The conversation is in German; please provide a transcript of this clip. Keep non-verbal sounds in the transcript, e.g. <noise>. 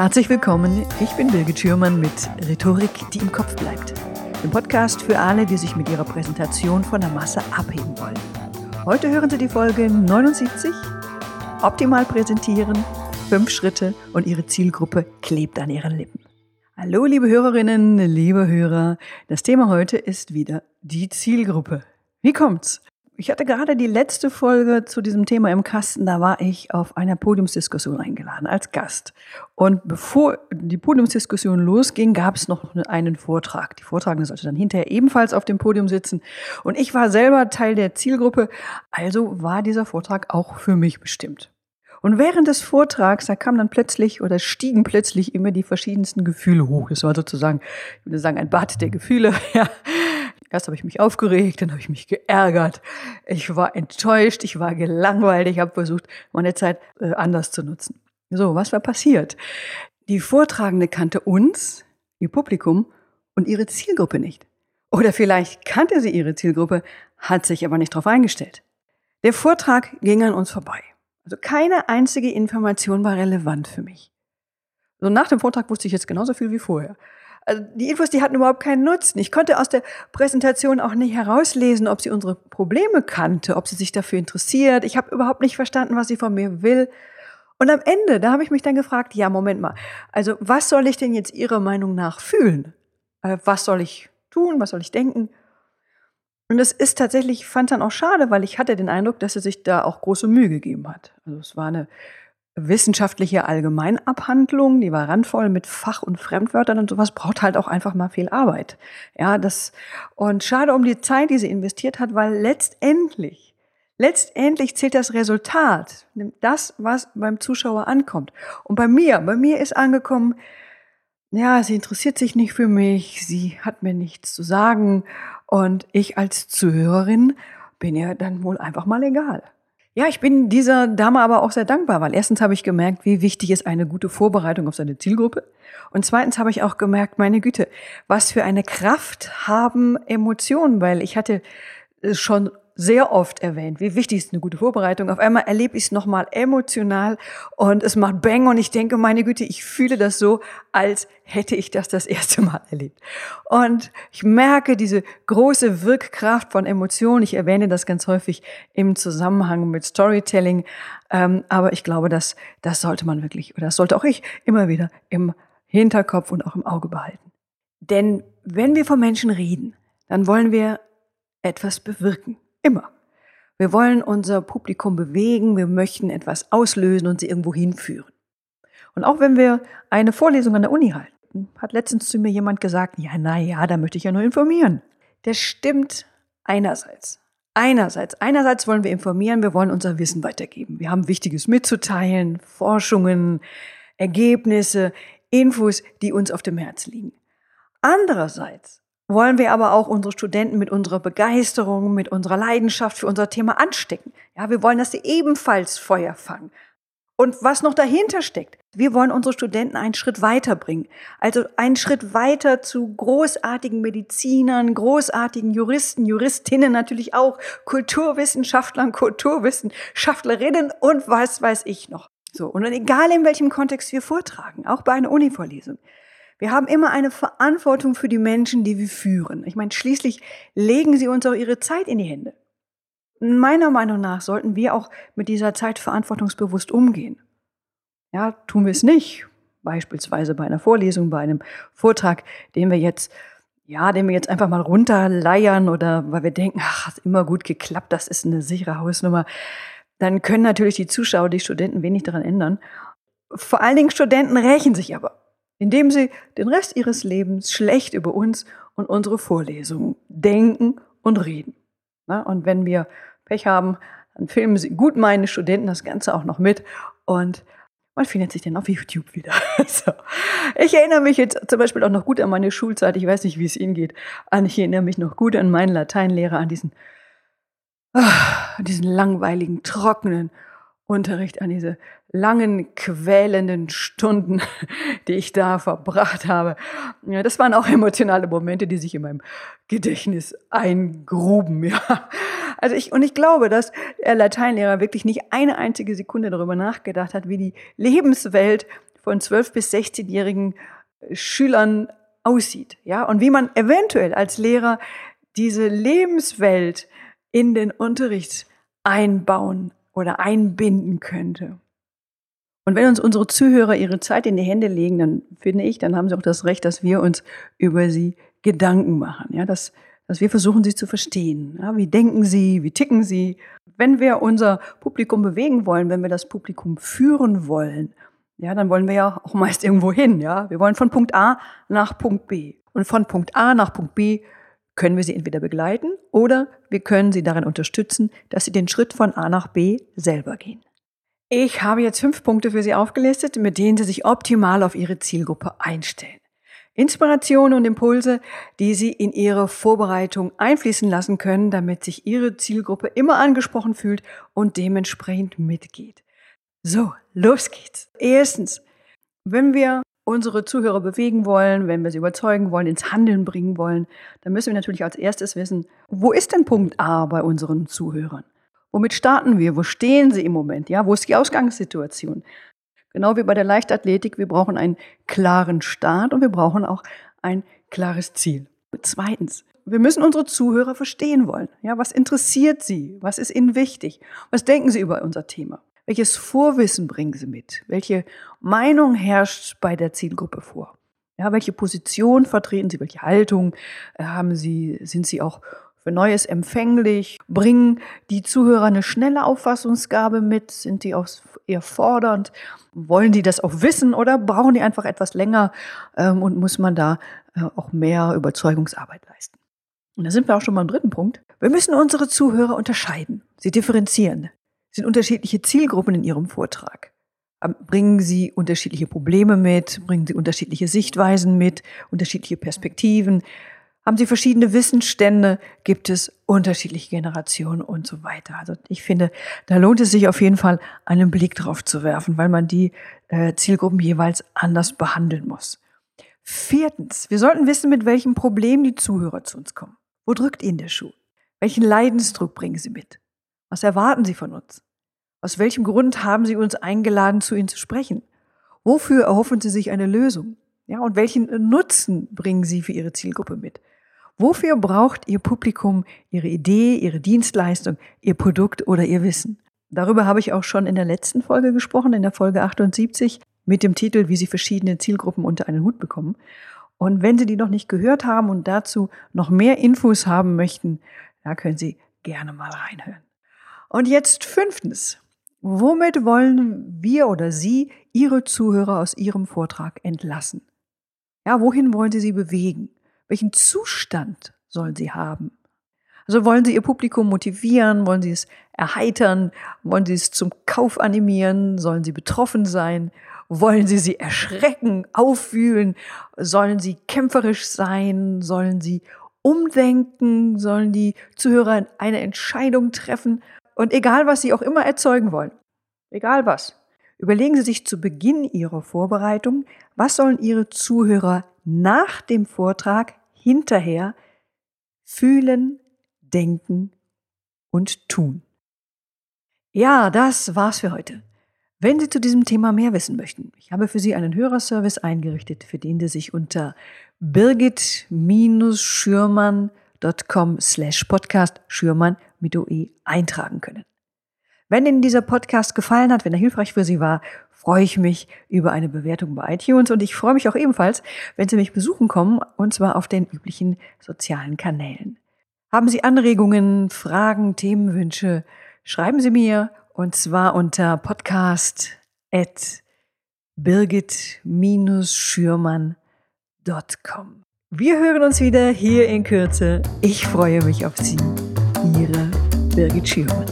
Herzlich willkommen, ich bin Birgit Schürmann mit Rhetorik, die im Kopf bleibt. Dem Podcast für alle, die sich mit ihrer Präsentation von der Masse abheben wollen. Heute hören Sie die Folge 79, Optimal präsentieren, fünf Schritte und Ihre Zielgruppe klebt an Ihren Lippen. Hallo liebe Hörerinnen, liebe Hörer, das Thema heute ist wieder die Zielgruppe. Wie kommt's? Ich hatte gerade die letzte Folge zu diesem Thema im Kasten, da war ich auf einer Podiumsdiskussion eingeladen als Gast. Und bevor die Podiumsdiskussion losging, gab es noch einen Vortrag. Die Vortragende sollte dann hinterher ebenfalls auf dem Podium sitzen. Und ich war selber Teil der Zielgruppe, also war dieser Vortrag auch für mich bestimmt. Und während des Vortrags, da kam dann plötzlich oder stiegen plötzlich immer die verschiedensten Gefühle hoch. Das war sozusagen, ich würde sagen, ein Bad der Gefühle. <laughs> Ja. Erst habe ich mich aufgeregt, dann habe ich mich geärgert. Ich war enttäuscht, ich war gelangweilt, ich habe versucht, meine Zeit äh, anders zu nutzen. So, was war passiert? Die Vortragende kannte uns, ihr Publikum und ihre Zielgruppe nicht. Oder vielleicht kannte sie ihre Zielgruppe, hat sich aber nicht darauf eingestellt. Der Vortrag ging an uns vorbei. Also keine einzige Information war relevant für mich. So nach dem Vortrag wusste ich jetzt genauso viel wie vorher. Also die Infos, die hatten überhaupt keinen Nutzen. Ich konnte aus der Präsentation auch nicht herauslesen, ob sie unsere Probleme kannte, ob sie sich dafür interessiert. Ich habe überhaupt nicht verstanden, was sie von mir will. Und am Ende, da habe ich mich dann gefragt, ja, Moment mal, also was soll ich denn jetzt Ihrer Meinung nach fühlen? Äh, was soll ich tun? Was soll ich denken? Und es ist tatsächlich, ich fand dann auch schade, weil ich hatte den Eindruck, dass er sich da auch große Mühe gegeben hat. Also es war eine wissenschaftliche Allgemeinabhandlung, die war randvoll mit Fach- und Fremdwörtern und sowas, braucht halt auch einfach mal viel Arbeit. Ja, das, und schade um die Zeit, die sie investiert hat, weil letztendlich, letztendlich zählt das Resultat, das, was beim Zuschauer ankommt. Und bei mir, bei mir ist angekommen, ja, sie interessiert sich nicht für mich, sie hat mir nichts zu sagen und ich als Zuhörerin bin ihr dann wohl einfach mal egal. Ja, ich bin dieser Dame aber auch sehr dankbar, weil erstens habe ich gemerkt, wie wichtig ist eine gute Vorbereitung auf seine Zielgruppe. Und zweitens habe ich auch gemerkt, meine Güte, was für eine Kraft haben Emotionen, weil ich hatte schon sehr oft erwähnt, wie wichtig ist eine gute Vorbereitung. Auf einmal erlebe ich es nochmal emotional und es macht Bang und ich denke, meine Güte, ich fühle das so, als hätte ich das das erste Mal erlebt. Und ich merke diese große Wirkkraft von Emotionen. Ich erwähne das ganz häufig im Zusammenhang mit Storytelling. Ähm, aber ich glaube, dass das sollte man wirklich, oder das sollte auch ich immer wieder im Hinterkopf und auch im Auge behalten. Denn wenn wir von Menschen reden, dann wollen wir etwas bewirken. Immer. Wir wollen unser Publikum bewegen, wir möchten etwas auslösen und sie irgendwo hinführen. Und auch wenn wir eine Vorlesung an der Uni halten, hat letztens zu mir jemand gesagt, ja, na ja, da möchte ich ja nur informieren. Das stimmt einerseits. Einerseits, einerseits wollen wir informieren, wir wollen unser Wissen weitergeben. Wir haben Wichtiges mitzuteilen, Forschungen, Ergebnisse, Infos, die uns auf dem Herz liegen. Andererseits wollen wir aber auch unsere Studenten mit unserer Begeisterung, mit unserer Leidenschaft für unser Thema anstecken. Ja, wir wollen, dass sie ebenfalls Feuer fangen. Und was noch dahinter steckt, wir wollen unsere Studenten einen Schritt weiterbringen. Also einen Schritt weiter zu großartigen Medizinern, großartigen Juristen, Juristinnen natürlich auch, Kulturwissenschaftlern, Kulturwissenschaftlerinnen und was weiß ich noch. So. Und egal in welchem Kontext wir vortragen, auch bei einer Uni-Vorlesung. Wir haben immer eine Verantwortung für die Menschen, die wir führen. Ich meine, schließlich legen sie uns auch ihre Zeit in die Hände. Meiner Meinung nach sollten wir auch mit dieser Zeit verantwortungsbewusst umgehen. Ja, tun wir es nicht. Beispielsweise bei einer Vorlesung, bei einem Vortrag, den wir jetzt, ja, den wir jetzt einfach mal runterleiern oder weil wir denken, ach, hat immer gut geklappt, das ist eine sichere Hausnummer. Dann können natürlich die Zuschauer, die Studenten wenig daran ändern. Vor allen Dingen Studenten rächen sich aber indem sie den Rest ihres Lebens schlecht über uns und unsere Vorlesungen denken und reden. Und wenn wir Pech haben, dann filmen sie gut meine Studenten das Ganze auch noch mit und man findet sich dann auf YouTube wieder. <laughs> so. Ich erinnere mich jetzt zum Beispiel auch noch gut an meine Schulzeit. Ich weiß nicht, wie es Ihnen geht. Ich erinnere mich noch gut an meinen Lateinlehrer, an diesen, ah, diesen langweiligen, trockenen Unterricht, an diese langen, quälenden Stunden, <laughs> die ich da verbracht habe. Ja, das waren auch emotionale Momente, die sich in meinem Gedächtnis eingruben. <laughs> Ja. Also ich, und ich glaube, dass der Lateinlehrer wirklich nicht eine einzige Sekunde darüber nachgedacht hat, wie die Lebenswelt von 12 bis 16-jährigen Schülern aussieht, ja, und wie man eventuell als Lehrer diese Lebenswelt in den Unterricht einbauen oder einbinden könnte. Und wenn uns unsere Zuhörer ihre Zeit in die Hände legen, dann finde ich, dann haben sie auch das Recht, dass wir uns über sie Gedanken machen, ja, dass, dass wir versuchen, sie zu verstehen. Ja, wie denken sie, wie ticken sie? Wenn wir unser Publikum bewegen wollen, wenn wir das Publikum führen wollen, ja, dann wollen wir ja auch meist irgendwo hin, ja. Wir wollen von Punkt A nach Punkt B. Und von Punkt A nach Punkt B können wir sie entweder begleiten oder wir können sie darin unterstützen, dass sie den Schritt von A nach B selber gehen. Ich habe jetzt fünf Punkte für Sie aufgelistet, mit denen Sie sich optimal auf Ihre Zielgruppe einstellen. Inspirationen und Impulse, die Sie in Ihre Vorbereitung einfließen lassen können, damit sich Ihre Zielgruppe immer angesprochen fühlt und dementsprechend mitgeht. So, los geht's. Erstens, wenn wir unsere Zuhörer bewegen wollen, wenn wir sie überzeugen wollen, ins Handeln bringen wollen, dann müssen wir natürlich als erstes wissen, wo ist denn Punkt A bei unseren Zuhörern? Womit starten wir? Wo stehen sie im Moment? Ja, wo ist die Ausgangssituation? Genau wie bei der Leichtathletik, wir brauchen einen klaren Start und wir brauchen auch ein klares Ziel. Zweitens, wir müssen unsere Zuhörer verstehen wollen. Ja, was interessiert sie? Was ist ihnen wichtig? Was denken sie über unser Thema? Welches Vorwissen bringen Sie mit? Welche Meinung herrscht bei der Zielgruppe vor? Ja, welche Position vertreten Sie? Welche Haltung äh, haben Sie? Sind Sie auch für Neues empfänglich? Bringen die Zuhörer eine schnelle Auffassungsgabe mit? Sind die auch eher fordernd? Wollen die das auch wissen oder brauchen die einfach etwas länger ähm, und muss man da äh, auch mehr Überzeugungsarbeit leisten? Und da sind wir auch schon beim dritten Punkt. Wir müssen unsere Zuhörer unterscheiden, sie differenzieren sind unterschiedliche Zielgruppen in Ihrem Vortrag. Ähm, bringen Sie unterschiedliche Probleme mit? Bringen Sie unterschiedliche Sichtweisen mit? Unterschiedliche Perspektiven? Haben Sie verschiedene Wissensstände? Gibt es unterschiedliche Generationen und so weiter? Also ich finde, da lohnt es sich auf jeden Fall, einen Blick drauf zu werfen, weil man die äh, Zielgruppen jeweils anders behandeln muss. Viertens, wir sollten wissen, mit welchem Problem die Zuhörer zu uns kommen. Wo drückt Ihnen der Schuh? Welchen Leidensdruck bringen Sie mit? Was erwarten Sie von uns? Aus welchem Grund haben Sie uns eingeladen, zu Ihnen zu sprechen? Wofür erhoffen Sie sich eine Lösung? Ja, und welchen Nutzen bringen Sie für Ihre Zielgruppe mit? Wofür braucht Ihr Publikum Ihre Idee, Ihre Dienstleistung, Ihr Produkt oder Ihr Wissen? Darüber habe ich auch schon in der letzten Folge gesprochen, in der Folge 78, mit dem Titel, wie Sie verschiedene Zielgruppen unter einen Hut bekommen. Und wenn Sie die noch nicht gehört haben und dazu noch mehr Infos haben möchten, da können Sie gerne mal reinhören. Und jetzt fünftens. Womit wollen wir oder Sie Ihre Zuhörer aus Ihrem Vortrag entlassen? Ja, wohin wollen Sie sie bewegen? Welchen Zustand sollen sie haben? Also wollen Sie Ihr Publikum motivieren? Wollen Sie es erheitern? Wollen Sie es zum Kauf animieren? Sollen Sie betroffen sein? Wollen Sie sie erschrecken, auffühlen? Sollen Sie kämpferisch sein? Sollen Sie umdenken? Sollen die Zuhörer eine Entscheidung treffen? Und egal, was Sie auch immer erzeugen wollen, egal was, überlegen Sie sich zu Beginn Ihrer Vorbereitung, was sollen Ihre Zuhörer nach dem Vortrag hinterher fühlen, denken und tun. Ja, das war's für heute. Wenn Sie zu diesem Thema mehr wissen möchten, ich habe für Sie einen Hörerservice eingerichtet, für den Sie sich unter birgit-schürmann.com slash podcast Schürmann mit OE eintragen können. Wenn Ihnen dieser Podcast gefallen hat, wenn er hilfreich für Sie war, freue ich mich über eine Bewertung bei iTunes und ich freue mich auch ebenfalls, wenn Sie mich besuchen kommen und zwar auf den üblichen sozialen Kanälen. Haben Sie Anregungen, Fragen, Themenwünsche, schreiben Sie mir und zwar unter podcast at birgit-schürmann.com. Wir hören uns wieder hier in Kürze. Ich freue mich auf Sie. Ihre Birgit Schürmann.